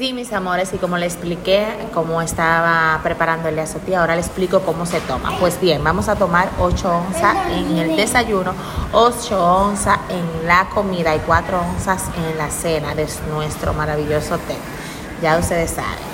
Sí, mis amores, y como le expliqué cómo estaba preparando el día ahora le explico cómo se toma. Pues bien, vamos a tomar 8 onzas en el desayuno, 8 onzas en la comida y 4 onzas en la cena de nuestro maravilloso té. Ya ustedes saben.